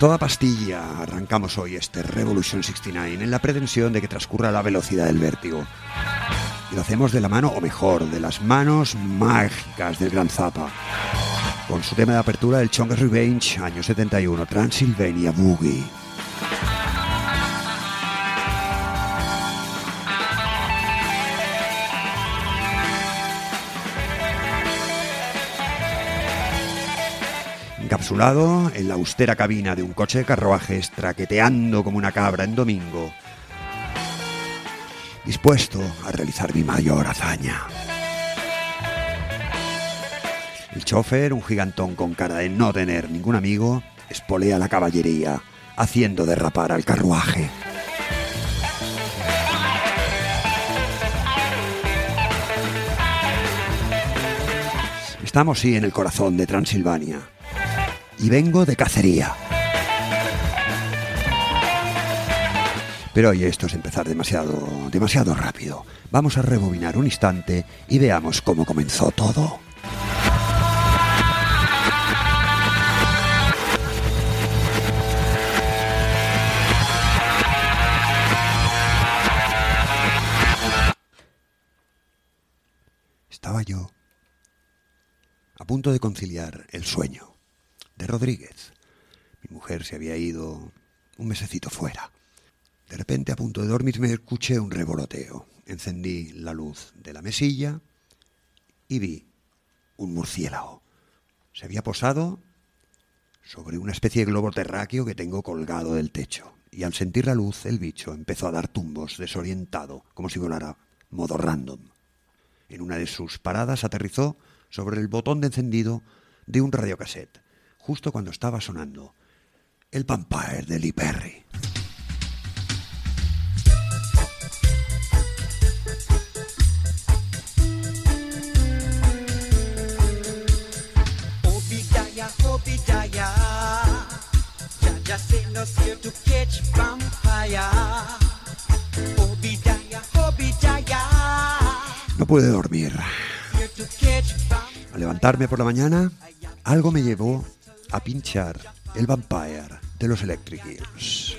toda pastilla arrancamos hoy este Revolution 69 en la pretensión de que transcurra la velocidad del vértigo. Y lo hacemos de la mano, o mejor, de las manos mágicas del Gran Zappa. Con su tema de apertura, el Chongas Revenge, año 71, Transylvania Boogie. Encapsulado en la austera cabina de un coche de carruajes, traqueteando como una cabra en domingo, dispuesto a realizar mi mayor hazaña. El chofer, un gigantón con cara de no tener ningún amigo, espolea la caballería, haciendo derrapar al carruaje. Estamos sí en el corazón de Transilvania y vengo de cacería. Pero oye, esto es empezar demasiado, demasiado rápido. Vamos a rebobinar un instante y veamos cómo comenzó todo. Estaba yo a punto de conciliar el sueño de Rodríguez. Mi mujer se había ido un mesecito fuera. De repente, a punto de dormir, me escuché un revoloteo. Encendí la luz de la mesilla y vi un murciélago. Se había posado sobre una especie de globo terráqueo que tengo colgado del techo. Y al sentir la luz, el bicho empezó a dar tumbos, desorientado, como si volara, modo random. En una de sus paradas aterrizó sobre el botón de encendido de un radiocassette justo cuando estaba sonando el Vampire de Lee Perry. No pude dormir. Al levantarme por la mañana, algo me llevó a pinchar el Vampire de los Electric Hills.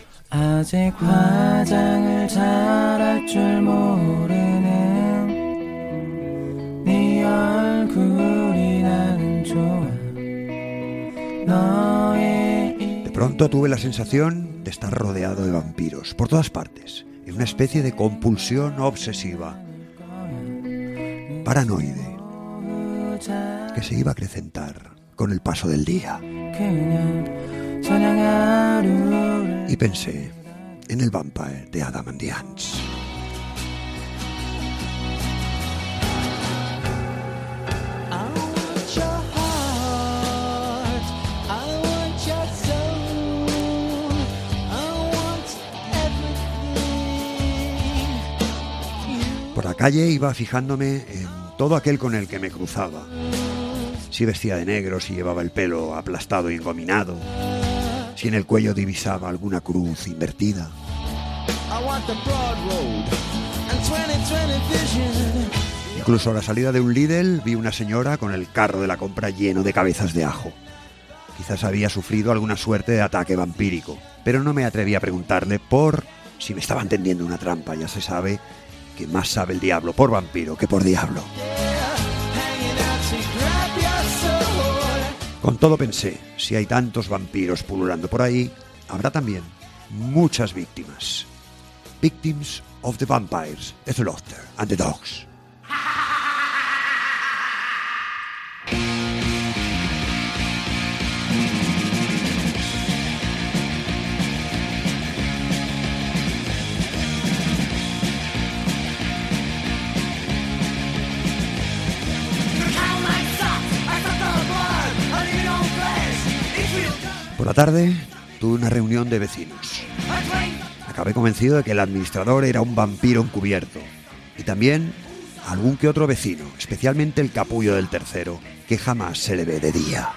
De pronto tuve la sensación de estar rodeado de vampiros por todas partes, en una especie de compulsión obsesiva, paranoide, que se iba a acrecentar con el paso del día. Y pensé en el Vampire de Adam and the Ants. Por la calle iba fijándome en todo aquel con el que me cruzaba si vestía de negro, si llevaba el pelo aplastado y engominado, si en el cuello divisaba alguna cruz invertida. Incluso a la salida de un Lidl vi una señora con el carro de la compra lleno de cabezas de ajo. Quizás había sufrido alguna suerte de ataque vampírico, pero no me atreví a preguntarle por si me estaban tendiendo una trampa. Ya se sabe que más sabe el diablo por vampiro que por diablo. Con todo pensé, si hay tantos vampiros pululando por ahí, habrá también muchas víctimas. Victims of the Vampires, the Slaughter and the Dogs. La tarde tuve una reunión de vecinos. Acabé convencido de que el administrador era un vampiro encubierto. Y también algún que otro vecino, especialmente el capullo del tercero, que jamás se le ve de día.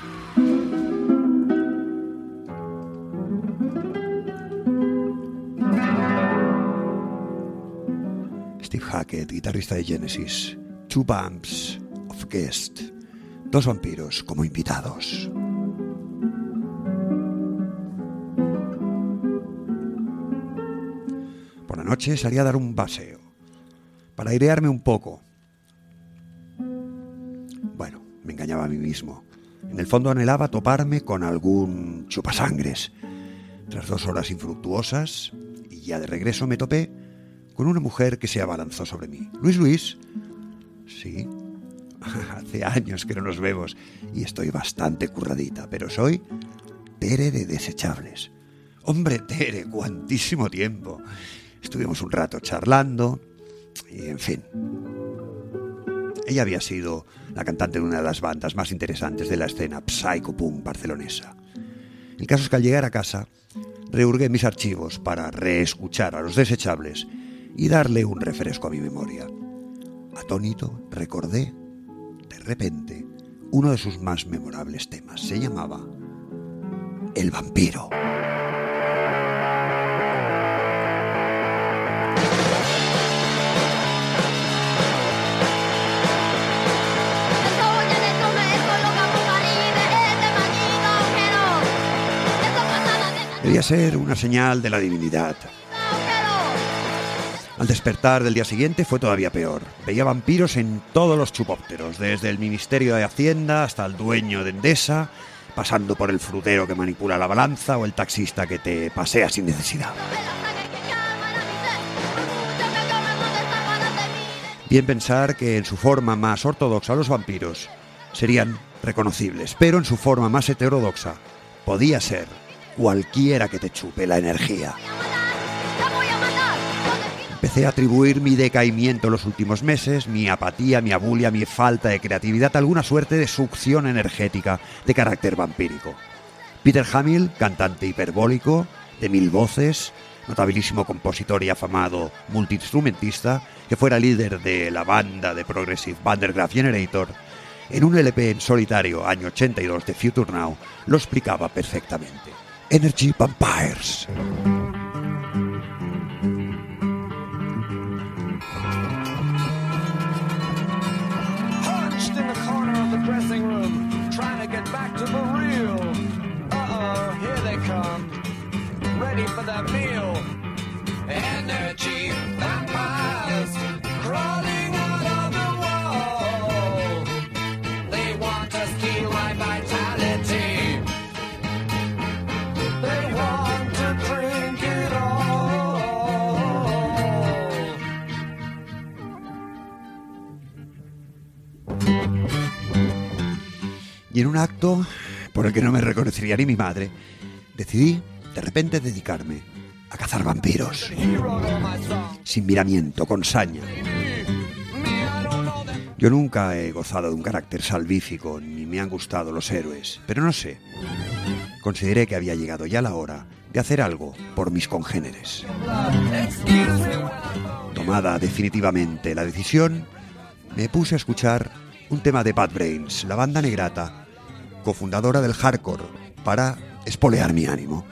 Steve Hackett, guitarrista de Genesis. Two Bumps of Guest. Dos vampiros como invitados. Noche salí a dar un paseo, para airearme un poco. Bueno, me engañaba a mí mismo. En el fondo anhelaba toparme con algún chupasangres. Tras dos horas infructuosas, y ya de regreso me topé con una mujer que se abalanzó sobre mí. Luis Luis. Sí, hace años que no nos vemos y estoy bastante curradita, pero soy Tere de Desechables. Hombre, Tere, cuantísimo tiempo. Estuvimos un rato charlando y, en fin. Ella había sido la cantante de una de las bandas más interesantes de la escena psycho-punk barcelonesa. El caso es que al llegar a casa, rehurgué mis archivos para reescuchar a los desechables y darle un refresco a mi memoria. Atónito, recordé, de repente, uno de sus más memorables temas. Se llamaba El vampiro. Debía ser una señal de la divinidad. Al despertar del día siguiente fue todavía peor. Veía vampiros en todos los chupópteros, desde el Ministerio de Hacienda hasta el dueño de Endesa, pasando por el frutero que manipula la balanza o el taxista que te pasea sin necesidad. Bien pensar que en su forma más ortodoxa los vampiros serían reconocibles, pero en su forma más heterodoxa podía ser cualquiera que te chupe la energía. Empecé a atribuir mi decaimiento en los últimos meses, mi apatía, mi abulia, mi falta de creatividad, alguna suerte de succión energética de carácter vampírico. Peter Hamill, cantante hiperbólico, de mil voces, notabilísimo compositor y afamado multiinstrumentista, que fuera líder de la banda de Progressive Vandergraaf Generator, en un LP en solitario, año 82 de Future Now, lo explicaba perfectamente. Energy Vampires. Hunched in the corner of the dressing room, trying to get back to the real. Uh oh, here they come, ready for meal. Energy Y en un acto por el que no me reconocería ni mi madre, decidí de repente dedicarme a cazar vampiros. Sin miramiento, con saña. Yo nunca he gozado de un carácter salvífico, ni me han gustado los héroes, pero no sé. Consideré que había llegado ya la hora de hacer algo por mis congéneres. Tomada definitivamente la decisión, me puse a escuchar un tema de Bad Brains, la banda negrata, cofundadora del hardcore, para espolear mi ánimo.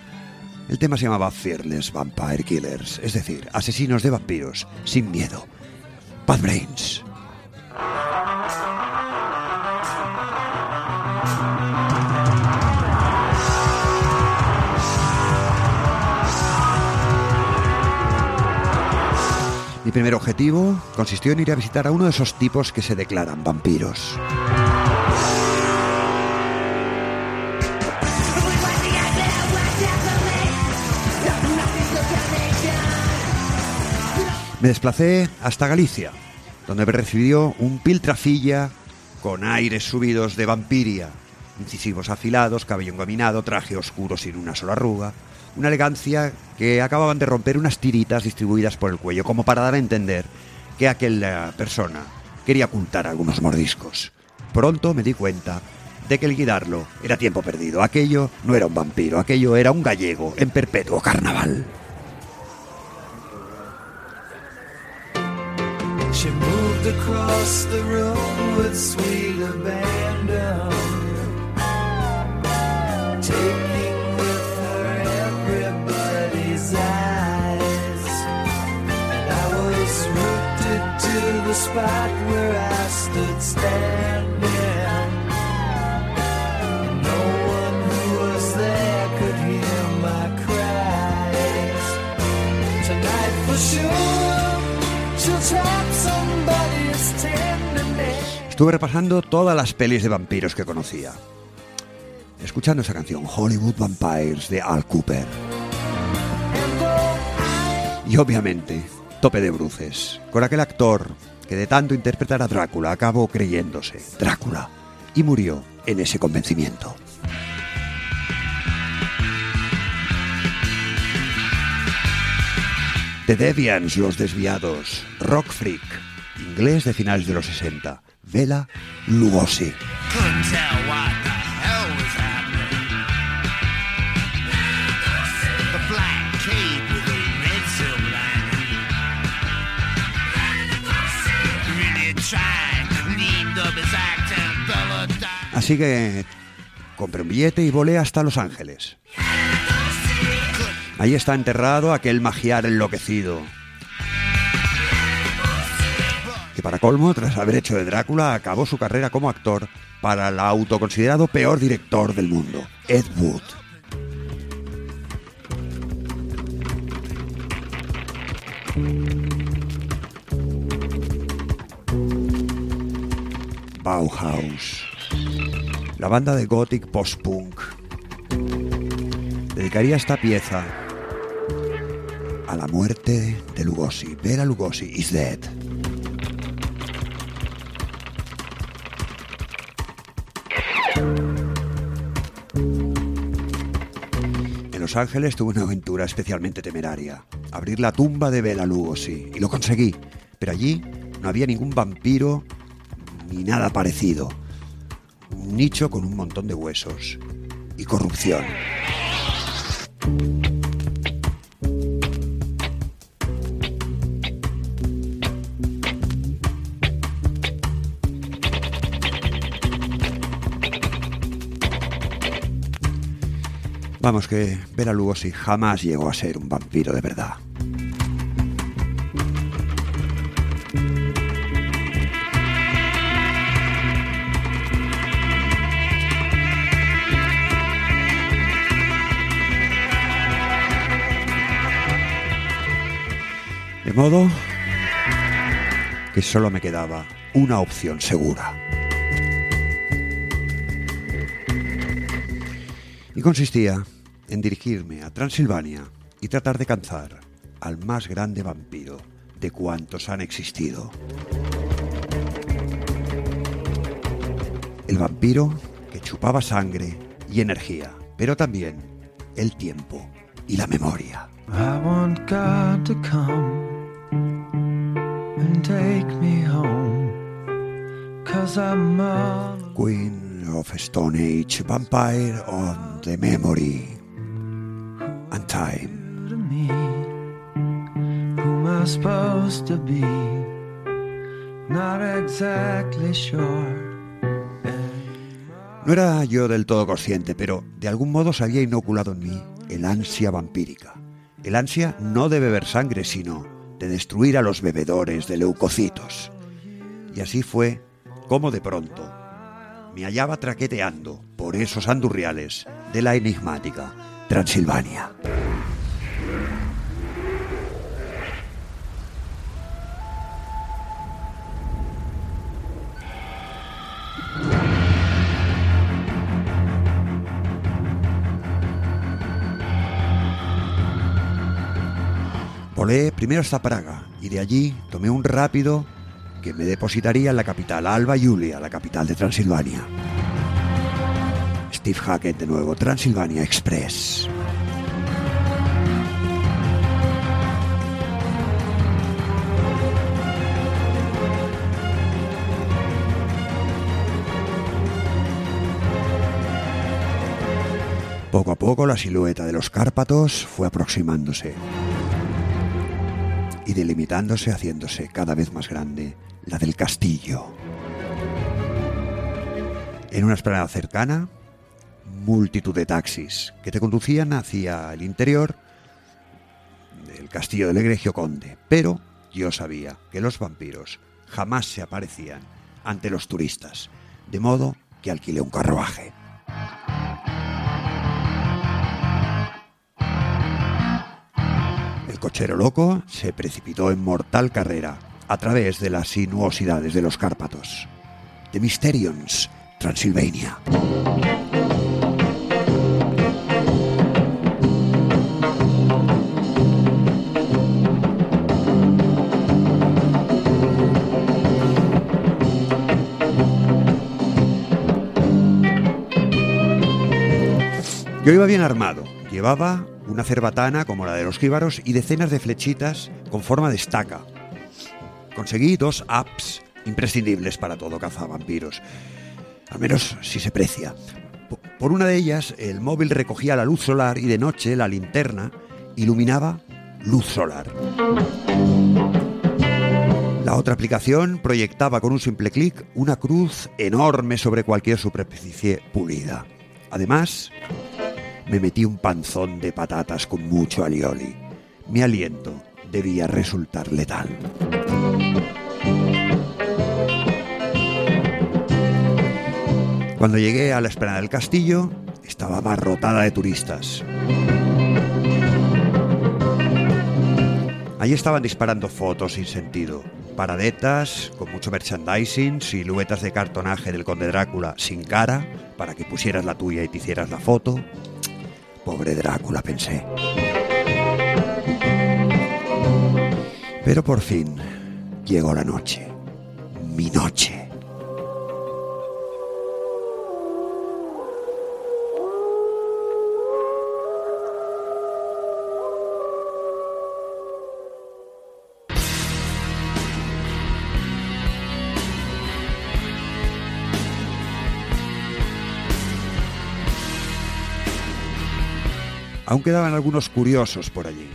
El tema se llamaba Fearless Vampire Killers, es decir, asesinos de vampiros sin miedo. Bad Brains. Mi primer objetivo consistió en ir a visitar a uno de esos tipos que se declaran vampiros. Me desplacé hasta Galicia, donde me recibió un piltrafilla con aires subidos de vampiria, incisivos afilados, cabello engominado, traje oscuro sin una sola arruga, una elegancia que acababan de romper unas tiritas distribuidas por el cuello, como para dar a entender que aquella persona quería ocultar algunos mordiscos. Pronto me di cuenta de que el guidarlo era tiempo perdido. Aquello no era un vampiro, aquello era un gallego en perpetuo carnaval. Moved across the room with sweet abandon, taking with her everybody's eyes. And I was rooted to the spot where I stood standing. Estuve repasando todas las pelis de vampiros que conocía. Escuchando esa canción, Hollywood Vampires, de Al Cooper. Y obviamente, tope de bruces, con aquel actor que de tanto interpretar a Drácula acabó creyéndose Drácula y murió en ese convencimiento. The Deviants, Los Desviados, Rock Freak, inglés de finales de los 60, Vela Lugosi. Así que compré un billete y volé hasta Los Ángeles. Ahí está enterrado aquel magiar enloquecido. Que para colmo, tras haber hecho de Drácula, acabó su carrera como actor para el autoconsiderado peor director del mundo, Ed Wood. Bauhaus, la banda de gothic post-punk, dedicaría esta pieza a la muerte de Lugosi. Vera Lugosi is dead. Ángeles tuve una aventura especialmente temeraria. Abrir la tumba de Bela Lugosi. Y lo conseguí. Pero allí no había ningún vampiro ni nada parecido. Un nicho con un montón de huesos. Y corrupción. Vamos, que Bela Lugosi jamás llegó a ser un vampiro de verdad. De modo que solo me quedaba una opción segura. Y consistía en dirigirme a Transilvania y tratar de cazar al más grande vampiro de cuantos han existido. El vampiro que chupaba sangre y energía, pero también el tiempo y la memoria. I want God to come and take me home. Cause I'm all Queen of Stone Age, Vampire on the Memory and Time. Who am I supposed to be? Not exactly sure. No era yo del todo consciente, pero de algún modo se había inoculado en mí el ansia vampírica. El ansia no de beber sangre, sino de destruir a los bebedores de leucocitos. Y así fue como de pronto me hallaba traqueteando por esos andurriales de la enigmática Transilvania. Volé primero hasta Praga y de allí tomé un rápido que me depositaría en la capital, Alba Julia, la capital de Transilvania. Steve Hackett de nuevo, Transilvania Express. Poco a poco la silueta de los Cárpatos fue aproximándose y delimitándose haciéndose cada vez más grande la del castillo. En una esplanada cercana, multitud de taxis que te conducían hacia el interior del castillo del egregio conde, pero yo sabía que los vampiros jamás se aparecían ante los turistas, de modo que alquilé un carruaje. El cochero loco se precipitó en mortal carrera a través de las sinuosidades de los Cárpatos. The Mysterions, Transilvania. Yo iba bien armado. Llevaba una cerbatana como la de los jíbaros y decenas de flechitas con forma de estaca. Conseguí dos apps imprescindibles para todo cazavampiros. Al menos si se precia. Po- Por una de ellas, el móvil recogía la luz solar y de noche la linterna iluminaba luz solar. La otra aplicación proyectaba con un simple clic una cruz enorme sobre cualquier superficie pulida. Además, me metí un panzón de patatas con mucho alioli. Mi aliento debía resultar letal. Cuando llegué a la esplanada del castillo, estaba abarrotada de turistas. Allí estaban disparando fotos sin sentido. Paradetas con mucho merchandising, siluetas de cartonaje del conde Drácula sin cara, para que pusieras la tuya y te hicieras la foto. Pobre Drácula, pensé. Pero por fin llegó la noche. Mi noche. Aún quedaban algunos curiosos por allí.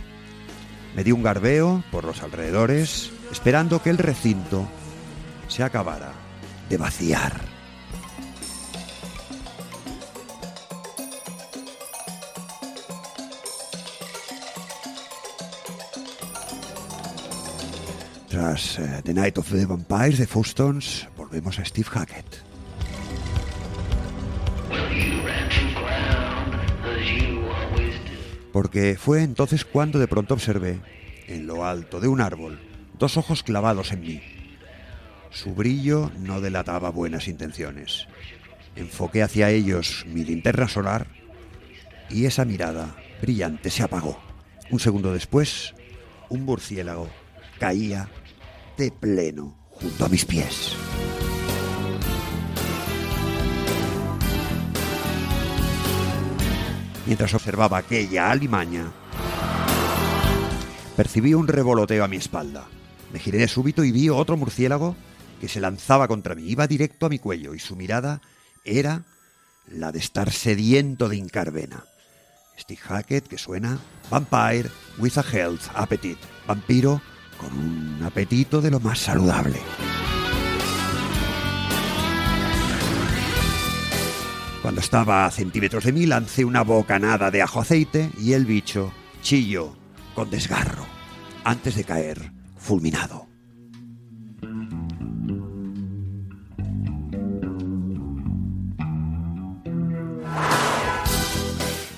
Me di un garbeo por los alrededores, esperando que el recinto se acabara de vaciar. Tras eh, The Night of the Vampires de Fostons, volvemos a Steve Hackett. Porque fue entonces cuando de pronto observé, en lo alto de un árbol, dos ojos clavados en mí. Su brillo no delataba buenas intenciones. Enfoqué hacia ellos mi linterna solar y esa mirada brillante se apagó. Un segundo después, un murciélago caía de pleno junto a mis pies. Mientras observaba aquella alimaña, percibí un revoloteo a mi espalda. Me giré de súbito y vi otro murciélago que se lanzaba contra mí. Iba directo a mi cuello y su mirada era la de estar sediento de incarvena. Steve Hackett que suena Vampire with a Health Appetite. Vampiro con un apetito de lo más saludable. Cuando estaba a centímetros de mí lancé una bocanada de ajo aceite y el bicho chilló con desgarro antes de caer fulminado.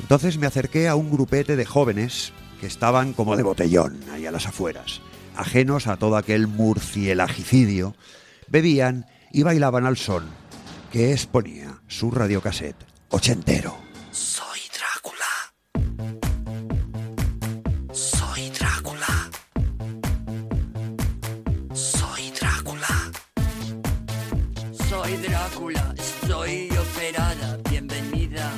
Entonces me acerqué a un grupete de jóvenes que estaban como de botellón ahí a las afueras, ajenos a todo aquel murcielagicidio, bebían y bailaban al son que exponía su radiocassette ochentero. Soy Drácula. Soy Drácula. Soy Drácula. Soy Drácula, estoy operada. Bienvenida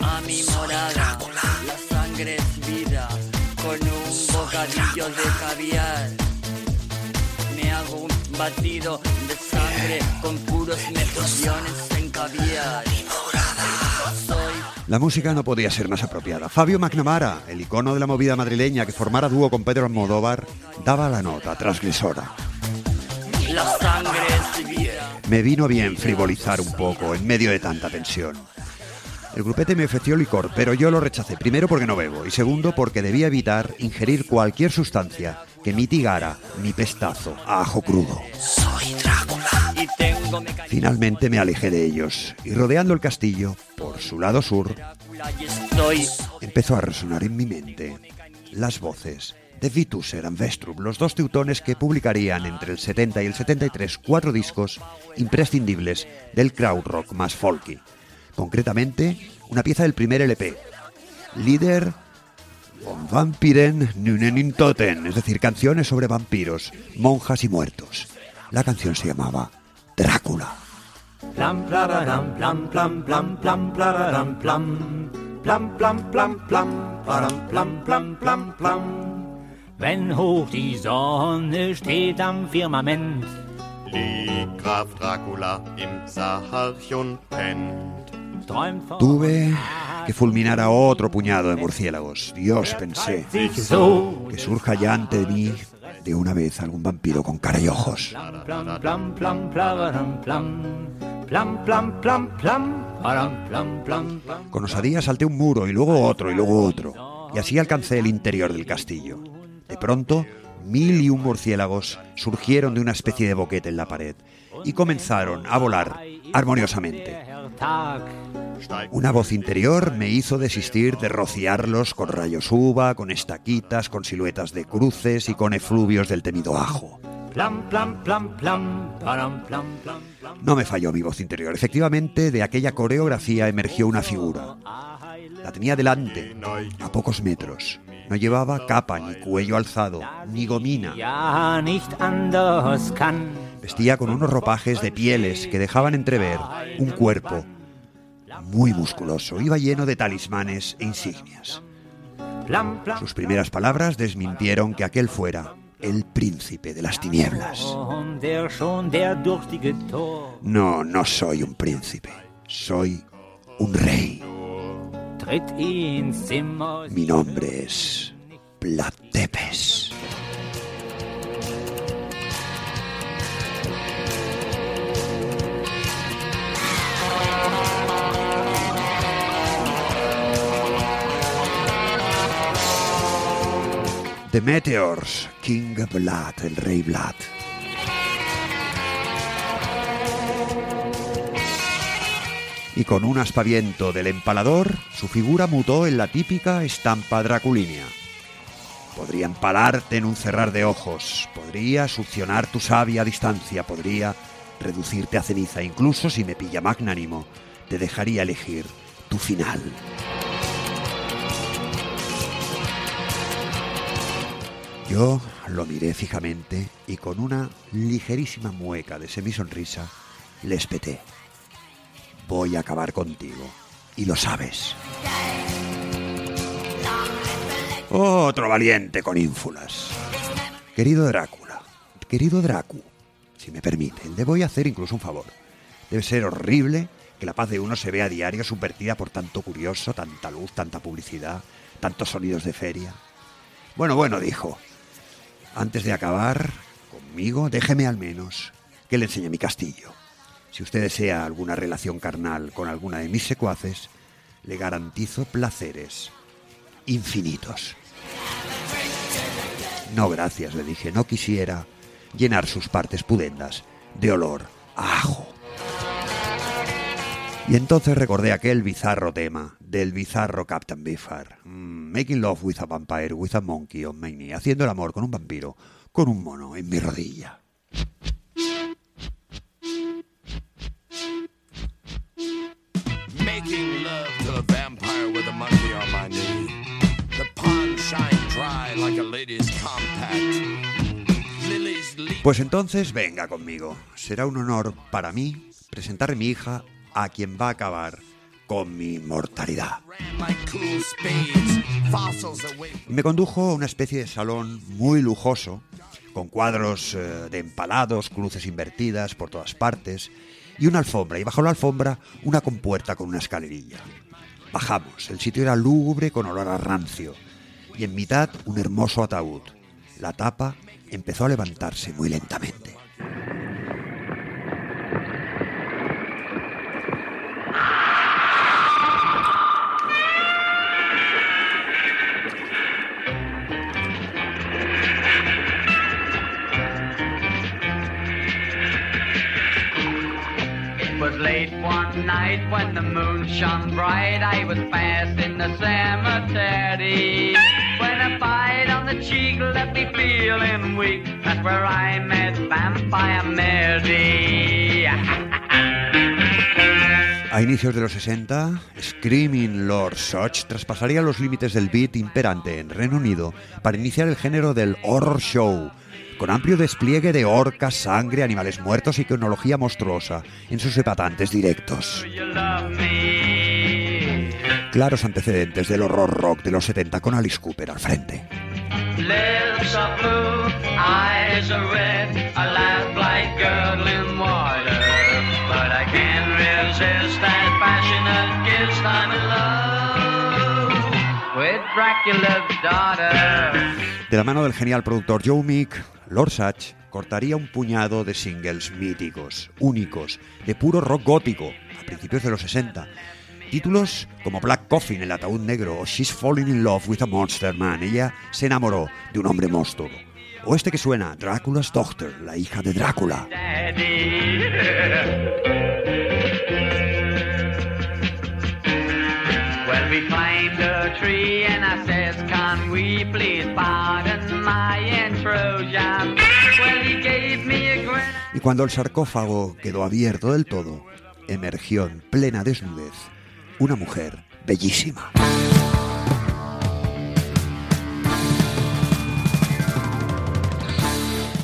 a mi morada. Drácula. La sangre es vida, con un bocadillo de caviar. Me hago un batido de sangre con puros mejillones en caviar. Soy La música no podía ser más apropiada. Fabio McNamara, el icono de la movida madrileña que formara dúo con Pedro Almodóvar, daba la nota transgresora. la sangre es. Me vino bien frivolizar un poco en medio de tanta tensión. El grupete me ofreció licor, pero yo lo rechacé, primero porque no bebo y segundo porque debía evitar ingerir cualquier sustancia que mitigara mi pestazo a ajo crudo. Soy Drácula. Finalmente me alejé de ellos y rodeando el castillo, por su lado sur, empezó a resonar en mi mente las voces de Vitus eran Vestrup, los dos teutones que publicarían entre el 70 y el 73 cuatro discos imprescindibles del krautrock más folky. Concretamente, una pieza del primer LP, Líder von Vampiren Nunen in Toten, es decir, canciones sobre vampiros, monjas y muertos. La canción se llamaba Drácula. Plam plararam plam plam plam plam plararam plam plam plam plam plam param plam plam plam plam Wenn hoch die Sonne steht am Firmament Liegt Graf Dracula im pennt. Tuve que fulminar a otro puñado de murciélagos. Dios, pensé, que surja ya ante mí de una vez algún vampiro con cara y ojos. Con osadía salté un muro y luego otro y luego otro. Y así alcancé el interior del castillo. De pronto, mil y un murciélagos surgieron de una especie de boquete en la pared y comenzaron a volar armoniosamente. Una voz interior me hizo desistir de rociarlos con rayos uva, con estaquitas, con siluetas de cruces y con efluvios del temido ajo. No me falló mi voz interior. Efectivamente, de aquella coreografía emergió una figura. La tenía delante, a pocos metros. No llevaba capa, ni cuello alzado, ni gomina. Vestía con unos ropajes de pieles que dejaban entrever un cuerpo muy musculoso. Iba lleno de talismanes e insignias. Sus primeras palabras desmintieron que aquel fuera el príncipe de las tinieblas. No, no soy un príncipe. Soy un rey. Mi nombre es Platepes. The Meteors, King Blood, el rey Blood. y con un aspaviento del empalador, su figura mutó en la típica estampa draculínea. Podría empalarte en un cerrar de ojos, podría succionar tu savia a distancia, podría reducirte a ceniza, incluso si me pilla magnánimo, te dejaría elegir tu final. Yo lo miré fijamente y con una ligerísima mueca de semisonrisa le espeté. Voy a acabar contigo. Y lo sabes. Otro valiente con ínfulas. Querido Drácula, querido Dracu, si me permite, le voy a hacer incluso un favor. Debe ser horrible que la paz de uno se vea a diario subvertida por tanto curioso, tanta luz, tanta publicidad, tantos sonidos de feria. Bueno, bueno, dijo. Antes de acabar conmigo, déjeme al menos que le enseñe mi castillo. Si usted desea alguna relación carnal con alguna de mis secuaces, le garantizo placeres infinitos. No, gracias, le dije, no quisiera llenar sus partes pudendas de olor a ajo. Y entonces recordé aquel bizarro tema del bizarro Captain Biffar. Mm, making love with a vampire, with a monkey on my knee. Haciendo el amor con un vampiro, con un mono en mi rodilla. Making love to a vampire with a monkey on my knee. The pond shine dry like a lady's compact. Pues entonces venga conmigo. Será un honor para mí presentar a mi hija a quien va a acabar con mi mortalidad. like cool spades. Fossils away Y me condujo a una especie de salón muy lujoso, con cuadros eh, de empalados, cruces invertidas por todas partes, y una alfombra, y bajo la alfombra una compuerta con una escalerilla. Bajamos, el sitio era lúgubre con olor a rancio, y en mitad un hermoso ataúd. La tapa empezó a levantarse muy lentamente. Night when the moon shone bright. I was fast in the cemetery when a bite on the cheek left me feeling weak. That's where I met Vampire Mary. A inicios de los 60, Screaming Lord Such traspasaría los límites del beat imperante en Reino Unido para iniciar el género del horror show, con amplio despliegue de orcas, sangre, animales muertos y cronología monstruosa en sus epatantes directos. Claros antecedentes del horror rock de los 70 con Alice Cooper al frente. I'm in love with Dracula's daughter. De la mano del genial productor Joe Meek, Lord Sutch cortaría un puñado de singles míticos, únicos, de puro rock gótico, a principios de los 60. Títulos como Black Coffin, El ataúd negro, o She's Falling in Love with a Monster Man, ella se enamoró de un hombre monstruo. O este que suena, Dracula's Daughter, la hija de Drácula. Daddy. Y cuando el sarcófago quedó abierto del todo, emergió en plena desnudez una mujer bellísima.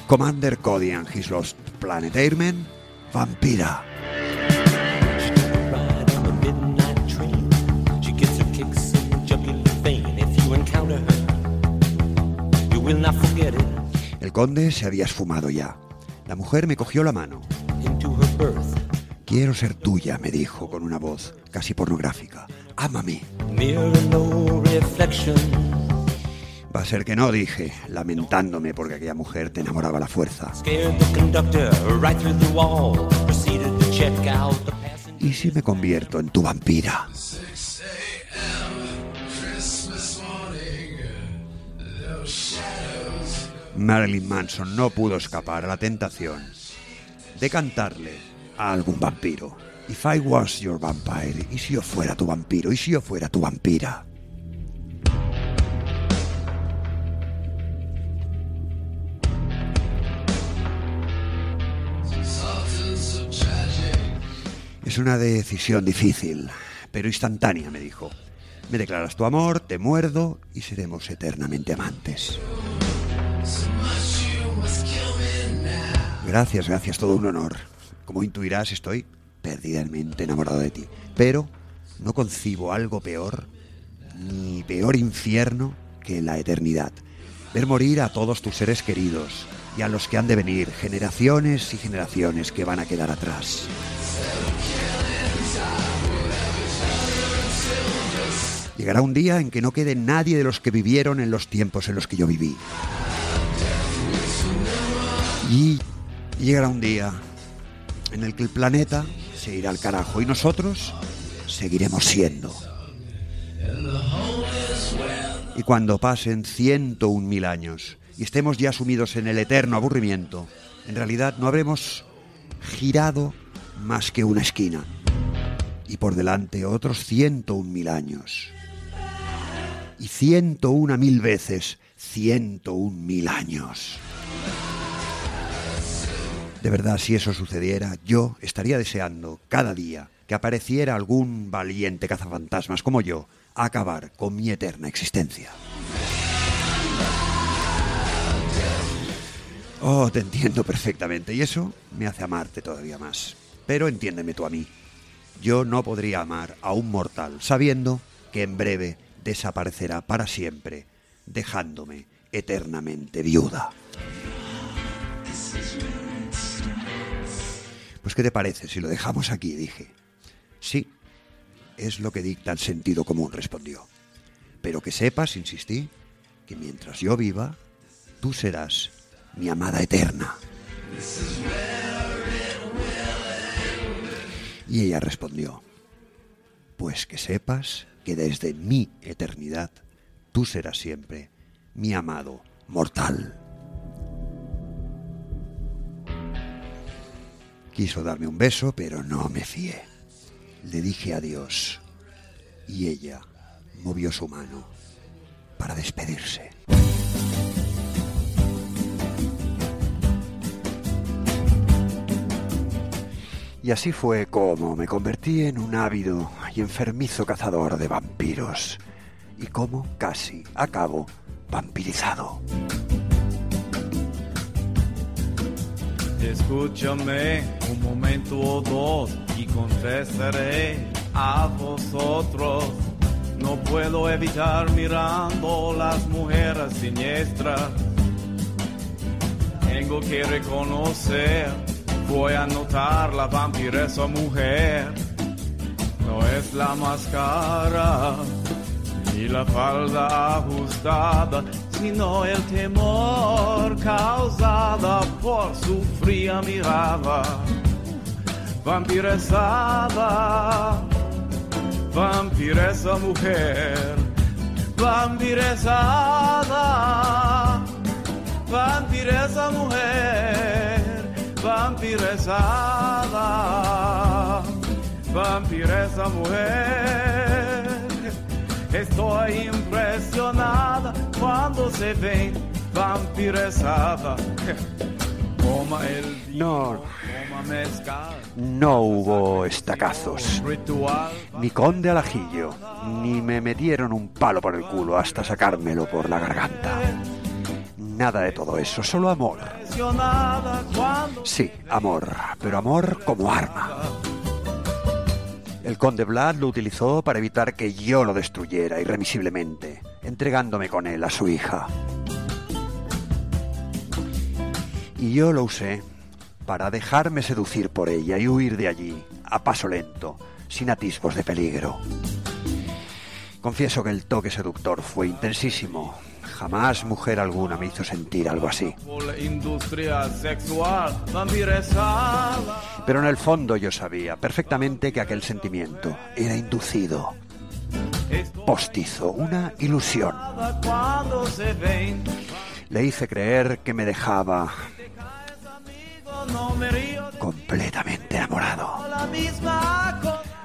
Commander Cody and his Lost Planet Airmen, Vampira. Will not forget it. El conde se había esfumado ya. La mujer me cogió la mano. Into her birth, Quiero ser tuya, me dijo con una voz casi pornográfica. Ámame. no. Va a ser que no, dije, lamentándome porque aquella mujer te enamoraba a la fuerza. Right. ¿Y si me convierto en tu vampira? Marilyn Manson no pudo escapar a la tentación de cantarle a algún vampiro. If I was your vampire, y si yo fuera tu vampiro, y si yo fuera tu vampira. Es una decisión difícil, pero instantánea, me dijo. Me declaras tu amor, te muerdo y seremos eternamente amantes. Gracias, gracias, todo un honor. Como intuirás, estoy perdidamente enamorado de ti. Pero no concibo algo peor, ni peor infierno que la eternidad. Ver morir a todos tus seres queridos y a los que han de venir, generaciones y generaciones que van a quedar atrás. Llegará un día en que no quede nadie de los que vivieron en los tiempos en los que yo viví. Y llegará un día en el que el planeta se irá al carajo y nosotros seguiremos siendo. Y cuando pasen 101 mil años y estemos ya sumidos en el eterno aburrimiento, en realidad no habremos girado más que una esquina. Y por delante otros 101 mil años. Y 101 mil veces 101 mil años. De verdad, si eso sucediera, yo estaría deseando cada día que apareciera algún valiente cazafantasmas como yo a acabar con mi eterna existencia. Oh, te entiendo perfectamente y eso me hace amarte todavía más. Pero entiéndeme tú a mí. Yo no podría amar a un mortal sabiendo que en breve desaparecerá para siempre, dejándome eternamente viuda. Pues ¿qué te parece si lo dejamos aquí? dije. Sí, es lo que dicta el sentido común, respondió. Pero que sepas, insistí, que mientras yo viva, tú serás mi amada eterna. Y ella respondió, pues que sepas que desde mi eternidad tú serás siempre mi amado mortal. Quiso darme un beso, pero no me fié. Le dije adiós y ella movió su mano para despedirse. Y así fue como me convertí en un ávido y enfermizo cazador de vampiros. Y como casi acabo vampirizado. Escúchame un momento o dos y confesaré a vosotros. No puedo evitar mirando las mujeres siniestras. Tengo que reconocer, voy a notar la vampiresa mujer. No es la máscara ni la falda ajustada, sino el temor causada por su fría mirada. Vampiresada, vampiresa mujer, vampiresada, vampiresa mujer, vampiresada, vampiresa mujer. Estoy impresionada cuando se ven vampiresada. Coma el No, coma mezcal. no hubo estacazos, ni conde al ajillo, ni me metieron un palo por el culo hasta sacármelo por la garganta. Nada de todo eso, solo amor. Sí, amor, pero amor como arma. El conde Vlad lo utilizó para evitar que yo lo destruyera irremisiblemente, entregándome con él a su hija. Y yo lo usé para dejarme seducir por ella y huir de allí, a paso lento, sin atisbos de peligro. Confieso que el toque seductor fue intensísimo. Jamás mujer alguna me hizo sentir algo así. Pero en el fondo yo sabía perfectamente que aquel sentimiento era inducido, postizo, una ilusión. Le hice creer que me dejaba completamente enamorado.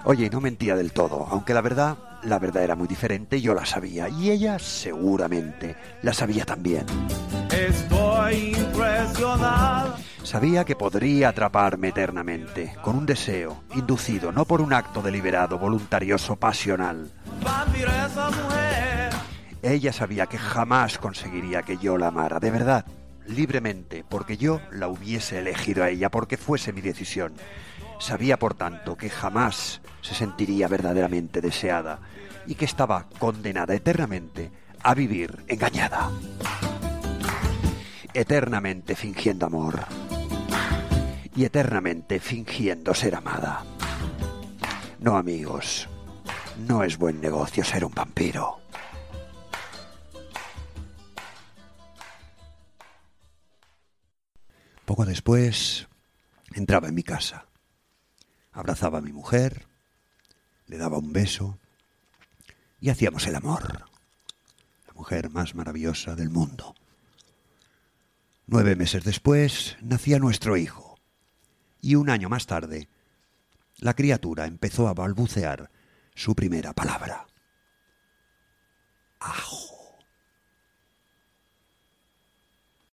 Oye, no mentía del todo, aunque la verdad, la verdad era muy diferente, yo la sabía, y ella seguramente la sabía también. Estoy impresionada. Sabía que podría atraparme eternamente, con un deseo, inducido no por un acto deliberado, voluntarioso, pasional. Ella sabía que jamás conseguiría que yo la amara, de verdad, libremente, porque yo la hubiese elegido a ella, porque fuese mi decisión. Sabía, por tanto, que jamás se sentiría verdaderamente deseada y que estaba condenada eternamente a vivir engañada. Eternamente fingiendo amor y eternamente fingiendo ser amada. No, amigos, no es buen negocio ser un vampiro. Poco después entraba en mi casa, abrazaba a mi mujer, le daba un beso y hacíamos el amor, la mujer más maravillosa del mundo. Nueve meses después nacía nuestro hijo y un año más tarde la criatura empezó a balbucear su primera palabra. Ajo.